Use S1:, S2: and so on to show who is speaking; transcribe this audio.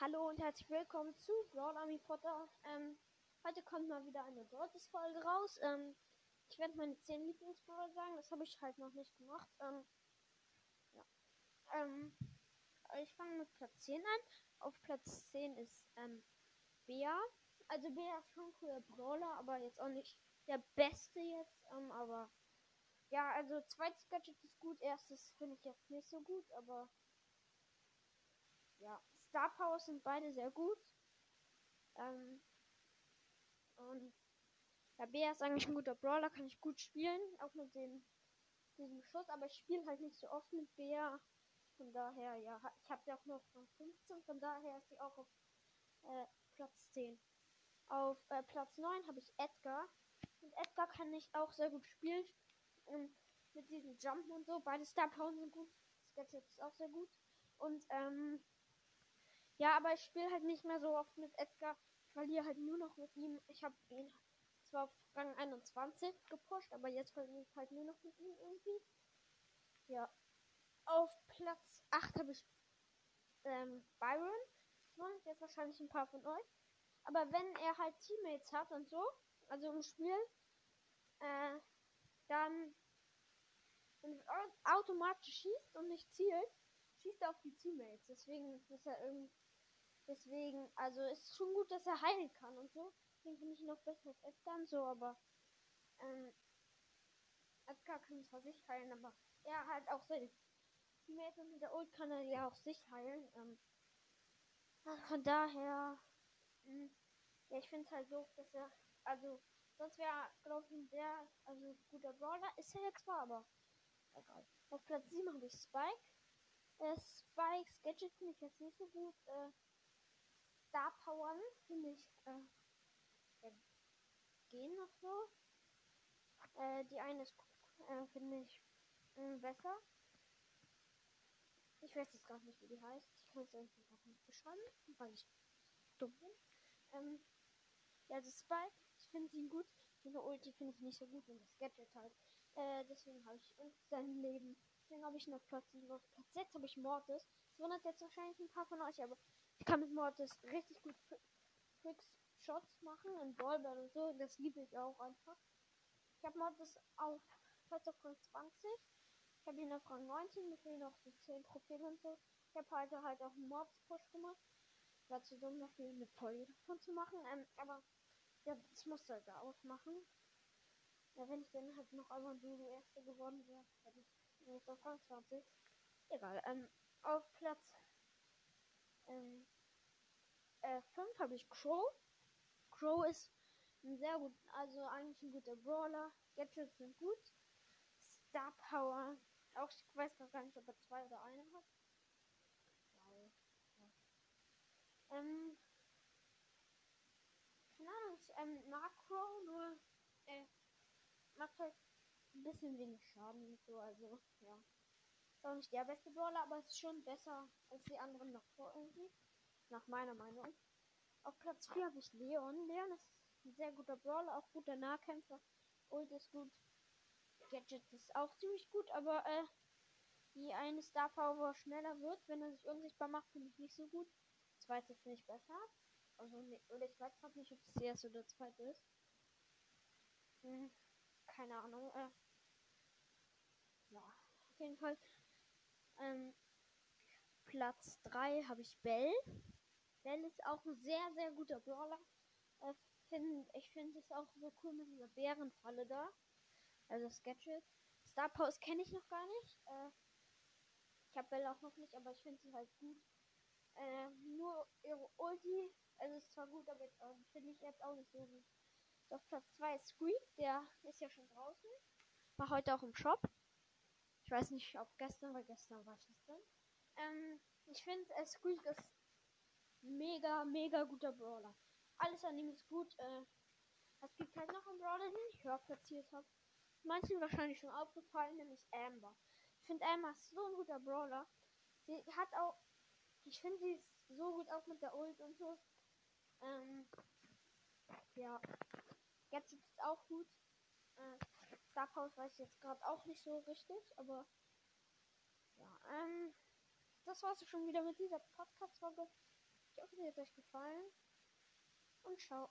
S1: Hallo und herzlich willkommen zu Brawl Army Potter. Ähm, heute kommt mal wieder eine drittes Folge raus. Ähm, ich werde meine 10 Lieblingsbrawler sagen, das habe ich halt noch nicht gemacht. Ähm, ja. Ähm, ich fange mit Platz 10 an. Auf Platz 10 ist ähm, Bea. Also Bea ist schon cooler Brawler, aber jetzt auch nicht der beste jetzt. Ähm, aber ja, also zweites Gadget ist gut, erstes finde ich jetzt nicht so gut, aber Star Power sind beide sehr gut. Ähm, und ja, Bea ist eigentlich ein guter Brawler, kann ich gut spielen, auch mit dem diesem Schuss, aber ich spiele halt nicht so oft mit Bea. Von daher, ja, ich habe sie auch nur von 15, von daher ist sie auch auf äh, Platz 10. Auf äh, Platz 9 habe ich Edgar. Und Edgar kann ich auch sehr gut spielen. Und mit diesen Jumpen und so. Beide Star Power sind gut. Sketchup ist auch sehr gut. Und ähm, ja, aber ich spiele halt nicht mehr so oft mit Edgar. Ich verliere halt nur noch mit ihm. Ich habe ihn zwar auf Rang 21 gepusht, aber jetzt verliere ich halt nur noch mit ihm irgendwie. Ja. Auf Platz 8 habe ich ähm, Byron. Wollen jetzt wahrscheinlich ein paar von euch. Aber wenn er halt Teammates hat und so, also im Spiel, äh, dann automatisch schießt und nicht zielt, schießt auf die Teammates. Deswegen ist er irgendwie. Deswegen, also ist schon gut, dass er heilen kann und so. Deswegen finde ich ihn noch besser als Edgar und so, aber ähm, Edgar kann zwar sich heilen, aber er halt auch seine Teammates und mit der Ult kann er ja auch sich heilen. Ähm, von daher, mh, hm, ja, ich finde es halt so, dass er, also sonst wäre, glaube ich, ein sehr, also guter Brawler. Ist er jetzt zwar, aber egal. Auf Platz 7 habe ich Spike. Äh, Spikes Gadget finde ich jetzt nicht so gut. Äh, Star Powern finde ich äh, gehen noch so. Äh, die eine ist äh, finde ich äh, besser. Ich weiß jetzt gar nicht, wie die heißt. Ich kann es irgendwie auch nicht beschreiben, weil ich dumm bin. Ähm, ja, das Spike, ich finde sie gut. Die Ulti finde ich nicht so gut und das Gadget halt. Äh, deswegen habe ich und sein Leben. Deswegen habe ich noch Platz 7. Auf Platz 6 habe ich Mortis. Das wundert jetzt wahrscheinlich ein paar von euch, aber ich kann mit Mortis richtig gut Tricks Shots machen und Ballball und so. Das liebe ich auch einfach. Ich habe Mortis auf Platz auf Rang 20. Ich habe ihn auf Rang 19. Mir fehlen noch so 10 Trophäen und so. Ich habe heute halt auch einen Mortis-Push gemacht. War zu dumm dafür, eine Folge davon zu machen. Ähm, aber ja, das musste halt da ausmachen. Ja, wenn ich dann halt noch einmal Solo Erste gewonnen wäre, hätte ich jetzt auf Rang 20. Egal. Ähm, auf Platz ähm, äh, 5 habe ich Crow. Crow ist ein sehr gut, also eigentlich ein guter Brawler. Gadgets sind gut. Star Power. Auch ich weiß gar nicht, ob er zwei oder eine hat. Ja. Ähm. Keine Ahnung, ich ähm, mag Crow, nur äh, macht halt ein bisschen wenig Schaden und so, also ja. Ist auch nicht der beste Brawler, aber ist schon besser als die anderen davor irgendwie. Nach meiner Meinung. Auf Platz 4 habe ich Leon. Leon ist ein sehr guter Brawler, auch guter Nahkämpfer. Ult ist gut. Gadget ist auch ziemlich gut, aber äh, die eine Star Power schneller wird, wenn er sich unsichtbar macht, finde ich nicht so gut. Zweite finde ich besser. Also, oder ich weiß gerade nicht, ob es der erste oder zweite ist. Hm keine Ahnung. Äh, auf jeden Fall. Ähm, Platz 3 habe ich Bell. Bell ist auch ein sehr, sehr guter Brawler. Äh, find, ich finde es auch so cool mit dieser Bärenfalle da. Also Sketchet. Star Pose kenne ich noch gar nicht. Äh, ich habe Bell auch noch nicht, aber ich finde sie halt gut. Äh, nur ihre Ulti, also ist zwar gut, aber äh, finde ich jetzt auch nicht so gut. Auf Platz 2 ist Squeak, der ist ja schon draußen. War heute auch im Shop. Ich weiß nicht, ob gestern, weil gestern war ich nicht drin. Ähm, ich finde, äh, Squeak ist mega, mega guter Brawler. Alles an ihm ist gut. Äh, es gibt halt noch einen Brawler, den ich höher platziert habe. Manchen wahrscheinlich schon aufgefallen, nämlich Amber. Ich finde Amber ist so ein guter Brawler. Sie hat auch, ich finde sie ist so gut auch mit der Ult und so. Ähm, ja. Gadget ist auch gut. Äh, Star Powers weiß ich jetzt gerade auch nicht so richtig, aber ja, ähm, das war's schon wieder mit dieser Podcast-Folge. Ich hoffe, sie hat euch gefallen und ciao.